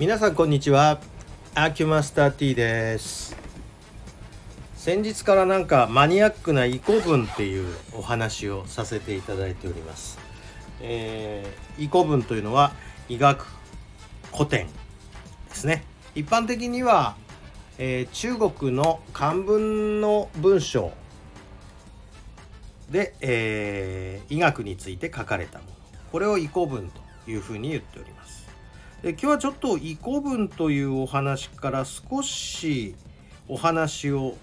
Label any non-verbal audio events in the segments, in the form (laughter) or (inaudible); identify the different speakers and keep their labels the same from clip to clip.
Speaker 1: 皆さんこんにちは。アキュマスター T です。先日からなんかマニアックなイコ文っていうお話をさせていただいております、えー、イコ文というのは医学古典ですね。一般的には、えー、中国の漢文の文章で、えー、医学について書かれたもの。これを遺古文というふうに言っております。え今日はちょっと異古文というお話から少しお話を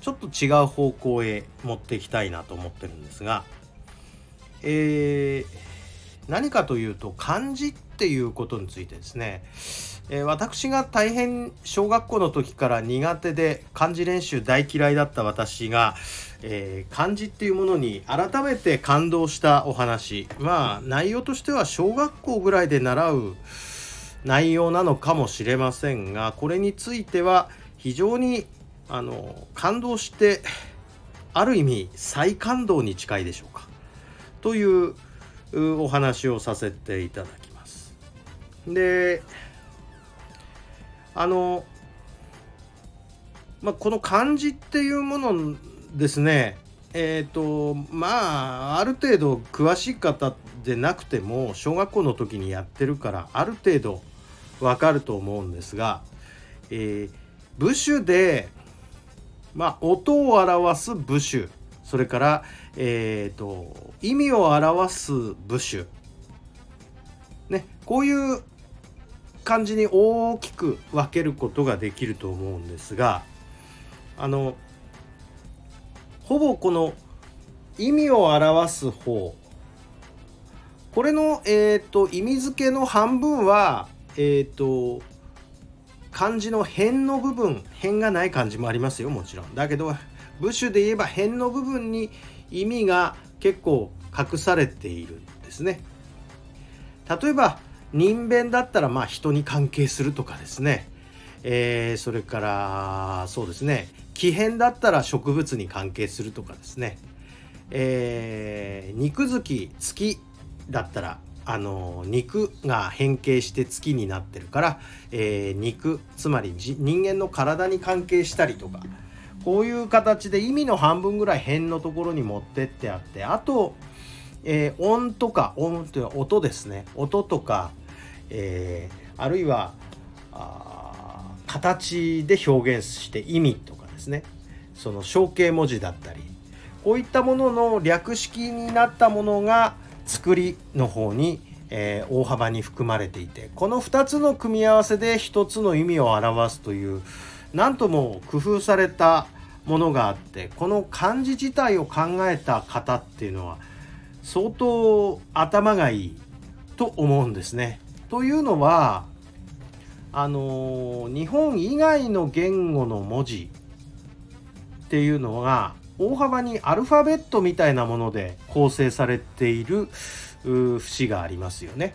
Speaker 1: ちょっと違う方向へ持っていきたいなと思ってるんですが、えー、何かというと漢字っていうことについてですね。え、私が大変小学校の時から苦手で漢字練習大嫌いだった私が、えー、漢字っていうものに改めて感動したお話まあ内容としては小学校ぐらいで習う内容なのかもしれませんがこれについては非常にあの感動してある意味再感動に近いでしょうかというお話をさせていただきます。であの、まあ、この漢字っていうものですね。えっ、ー、とまあある程度詳しい方でなくても小学校の時にやってるからある程度わかると思うんですが、えー、部首で、まあ、音を表す部首それから、えーと、と意味を表す部首ねこういう感じに大きく分けることができると思うんですがあのほぼこの意味を表す方これの、えーと、意味付けの半分は、えーと、漢字の辺の部分辺がない漢字もありますよもちろん。だけど部首で言えば辺の部分に意味が結構隠されているんですね。例えば人弁だったらまあ人に関係するとかですね、えー、それからそうですね。木片だったら植物に関係するとかですね、えー、肉付き月だったらあの肉が変形して月になってるから、えー、肉つまり人間の体に関係したりとかこういう形で意味の半分ぐらい辺のところに持ってってあってあと、えー、音とか音という音ですね。音とかえー、あるいはあ形で表現して意味とかですねその象形文字だったりこういったものの略式になったものが作りの方に、えー、大幅に含まれていてこの2つの組み合わせで1つの意味を表すという何とも工夫されたものがあってこの漢字自体を考えた方っていうのは相当頭がいいと思うんですね。というのはあの日本以外の言語の文字っていうのが大幅にアルファベットみたいなもので構成されている節がありますよね。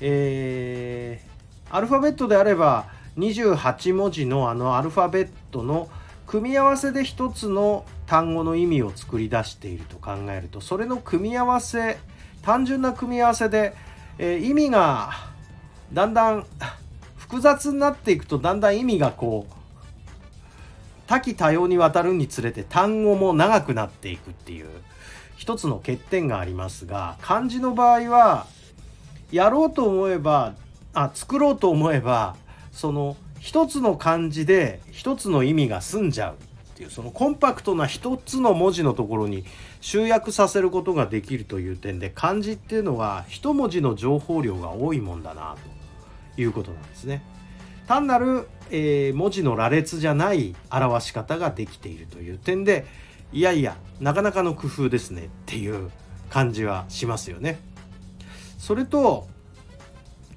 Speaker 1: えー、アルファベットであれば28文字のあのアルファベットの組み合わせで一つの単語の意味を作り出していると考えるとそれの組み合わせ単純な組み合わせでえ、意味がだんだん複雑になっていくとだんだん意味がこう多岐多様にわたるにつれて単語も長くなっていくっていう一つの欠点がありますが漢字の場合はやろうと思えばあ作ろうと思えばその一つの漢字で一つの意味が済んじゃう。っていうそのコンパクトな一つの文字のところに集約させることができるという点で漢字っていうのは一文字の情報量が多いもんだなということなんですね。単なる、えー、文字の羅列じゃない表し方ができているという点でいやいやなかなかの工夫ですねっていう感じはしますよね。それと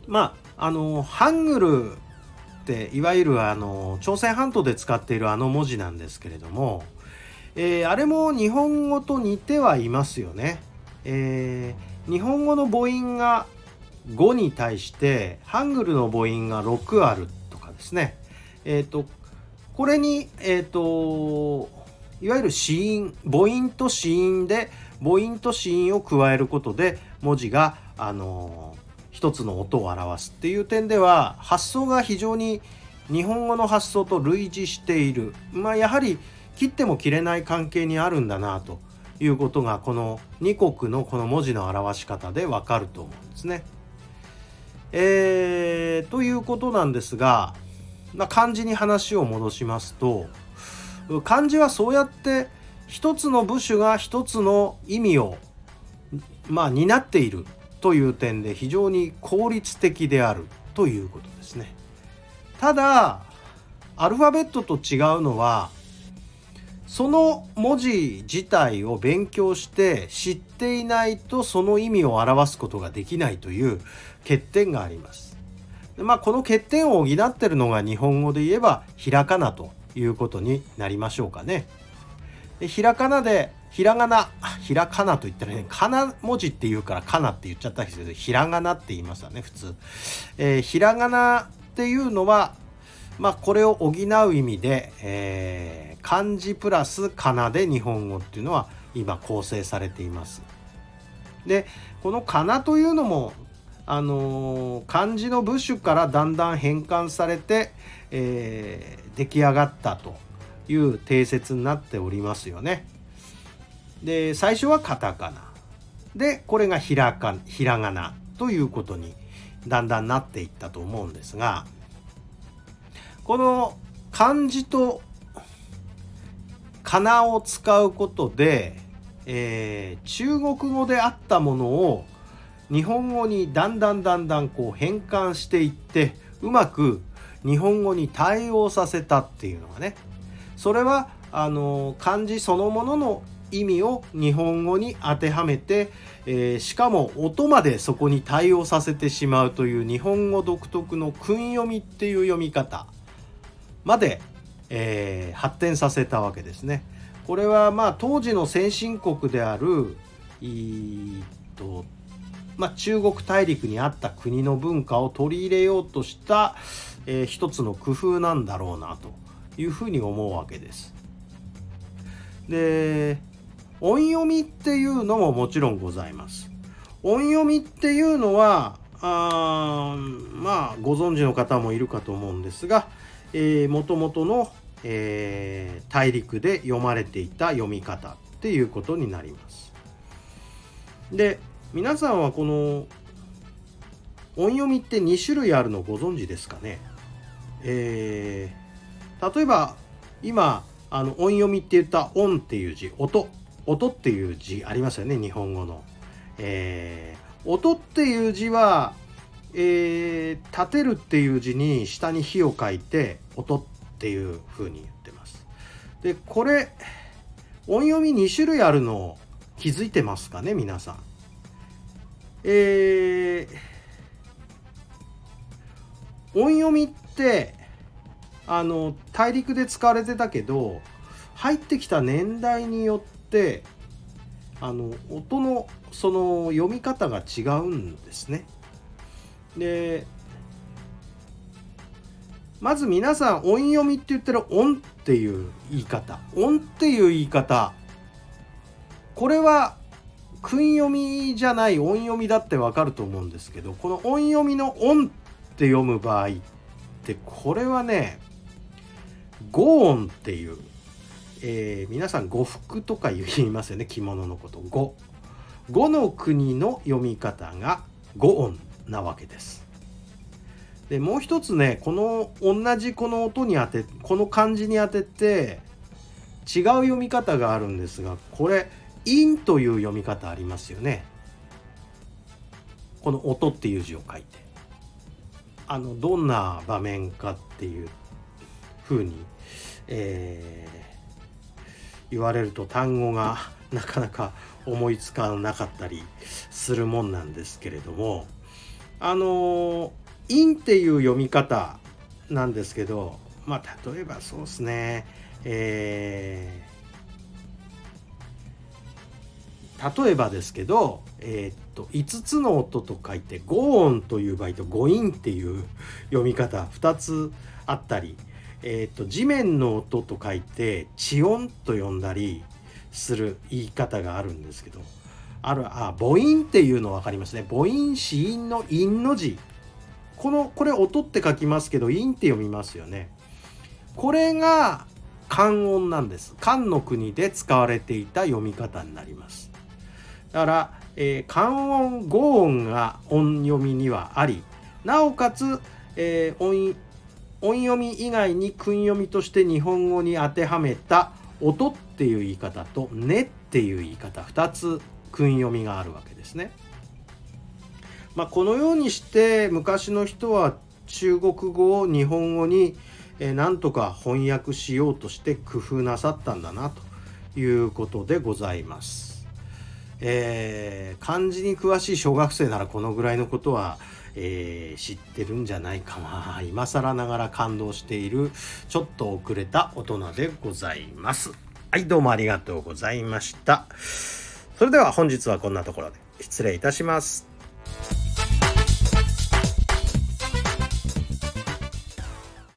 Speaker 1: まああのハングルっていわゆるあの朝鮮半島で使っているあの文字なんですけれども、えー、あれも日本語と似てはいますよね。えー、日本語の母音が5に対してハングルの母音が6あるとかですね。えっ、ー、とこれにえっ、といわゆる子音母音と子音で母音と子音を加えることで文字があの一つの音を表すっていう点では発想が非常に日本語の発想と類似しているまあやはり切っても切れない関係にあるんだなということがこの2国のこの文字の表し方でわかると思うんですね。えー、ということなんですが、まあ、漢字に話を戻しますと漢字はそうやって一つの部首が一つの意味をまあ担っているという点で非常に効率的であるということですね。ただアルファベットと違うのはその文字自体を勉強して知っていないとその意味を表すことができないという欠点があります。まあこの欠点を補ってるのが日本語で言えばひらかなということになりましょうかね。でひらかなでひらがなひらかなと言ったらねかな文字って言うからかなって言っちゃったんですけどひらがなって言いますわね普通。えー、ひらがなっていうのはまあこれを補う意味で、えー漢字プラス仮名で日本語っていうのは今構成されています。でこの仮名というのもあのー、漢字の部首からだんだん変換されて、えー、出来上がったという定説になっておりますよね。で最初はカタカナでこれがひらかひらがなということにだんだんなっていったと思うんですがこの漢字とかなを使うことで、えー、中国語であったものを日本語にだんだんだんだんこう変換していってうまく日本語に対応させたっていうのがねそれはあの漢字そのものの意味を日本語に当てはめて、えー、しかも音までそこに対応させてしまうという日本語独特の訓読みっていう読み方までえー、発展させたわけですね。これはまあ当時の先進国であると、まあ、中国大陸にあった国の文化を取り入れようとした、えー、一つの工夫なんだろうなというふうに思うわけです。で音読みっていうのももちろんございます。音読みっていうのはあまあご存知の方もいるかと思うんですがもともとのえー、大陸で読まれていた読み方っていうことになります。で皆さんはこの音読みって2種類あるのご存知ですかね？えー、例えば今あの音読みって言った音っていう字音音っていう字ありますよね日本語の。えー、音っていう字は、えー、立てるっていう字に下に火を書いて音っていうふうに言ってます。でこれ音読み2種類あるの気づいてますかね皆さん。えー、音読みってあの大陸で使われてたけど入ってきた年代によってあの音のその読み方が違うんですね。でまず皆さん音読みって言ってる音っていう言い方音っていう言い方これは訓読みじゃない音読みだってわかると思うんですけどこの音読みの音って読む場合ってこれはね五音っていう、えー、皆さん呉服とか言いますよね。着物のこと。五五の国の読み方が五音なわけです。でもう一つねこの同じこの音に当てこの漢字に当てて違う読み方があるんですがこれ「陰」という読み方ありますよね。この「音」っていう字を書いて。あのどんな場面かっていうふうに、えー、言われると単語が (laughs) なかなか思いつかなかったりするもんなんですけれどもあの陰っていう読み方なんですけどまあ例えばそうですねえー、例えばですけど、えー、っと5つの音と書いて5音という場合と5音っていう読み方2つあったり、えー、と地面の音と書いて地音と呼んだりする言い方があるんですけどあるあ母音っていうの分かりますね。母音子音の音の字。このこれ音って書きますけど音って読みますよね。これが漢音なんです。漢の国で使われていた読み方になります。だから、えー、漢音語音が音読みにはありなおかつ、えー、音音読み以外に訓読みとして日本語に当てはめた音っていう言い方とねっていう言い方2つ訓読みがあるわけですね。まあ、このようにして昔の人は中国語を日本語になんとか翻訳しようとして工夫なさったんだなということでございます。えー、漢字に詳しい小学生ならこのぐらいのことは、えー、知ってるんじゃないかな今更ながら感動しているちょっと遅れた大人でございます。はいどうもありがとうございました。それでは本日はこんなところで失礼いたします。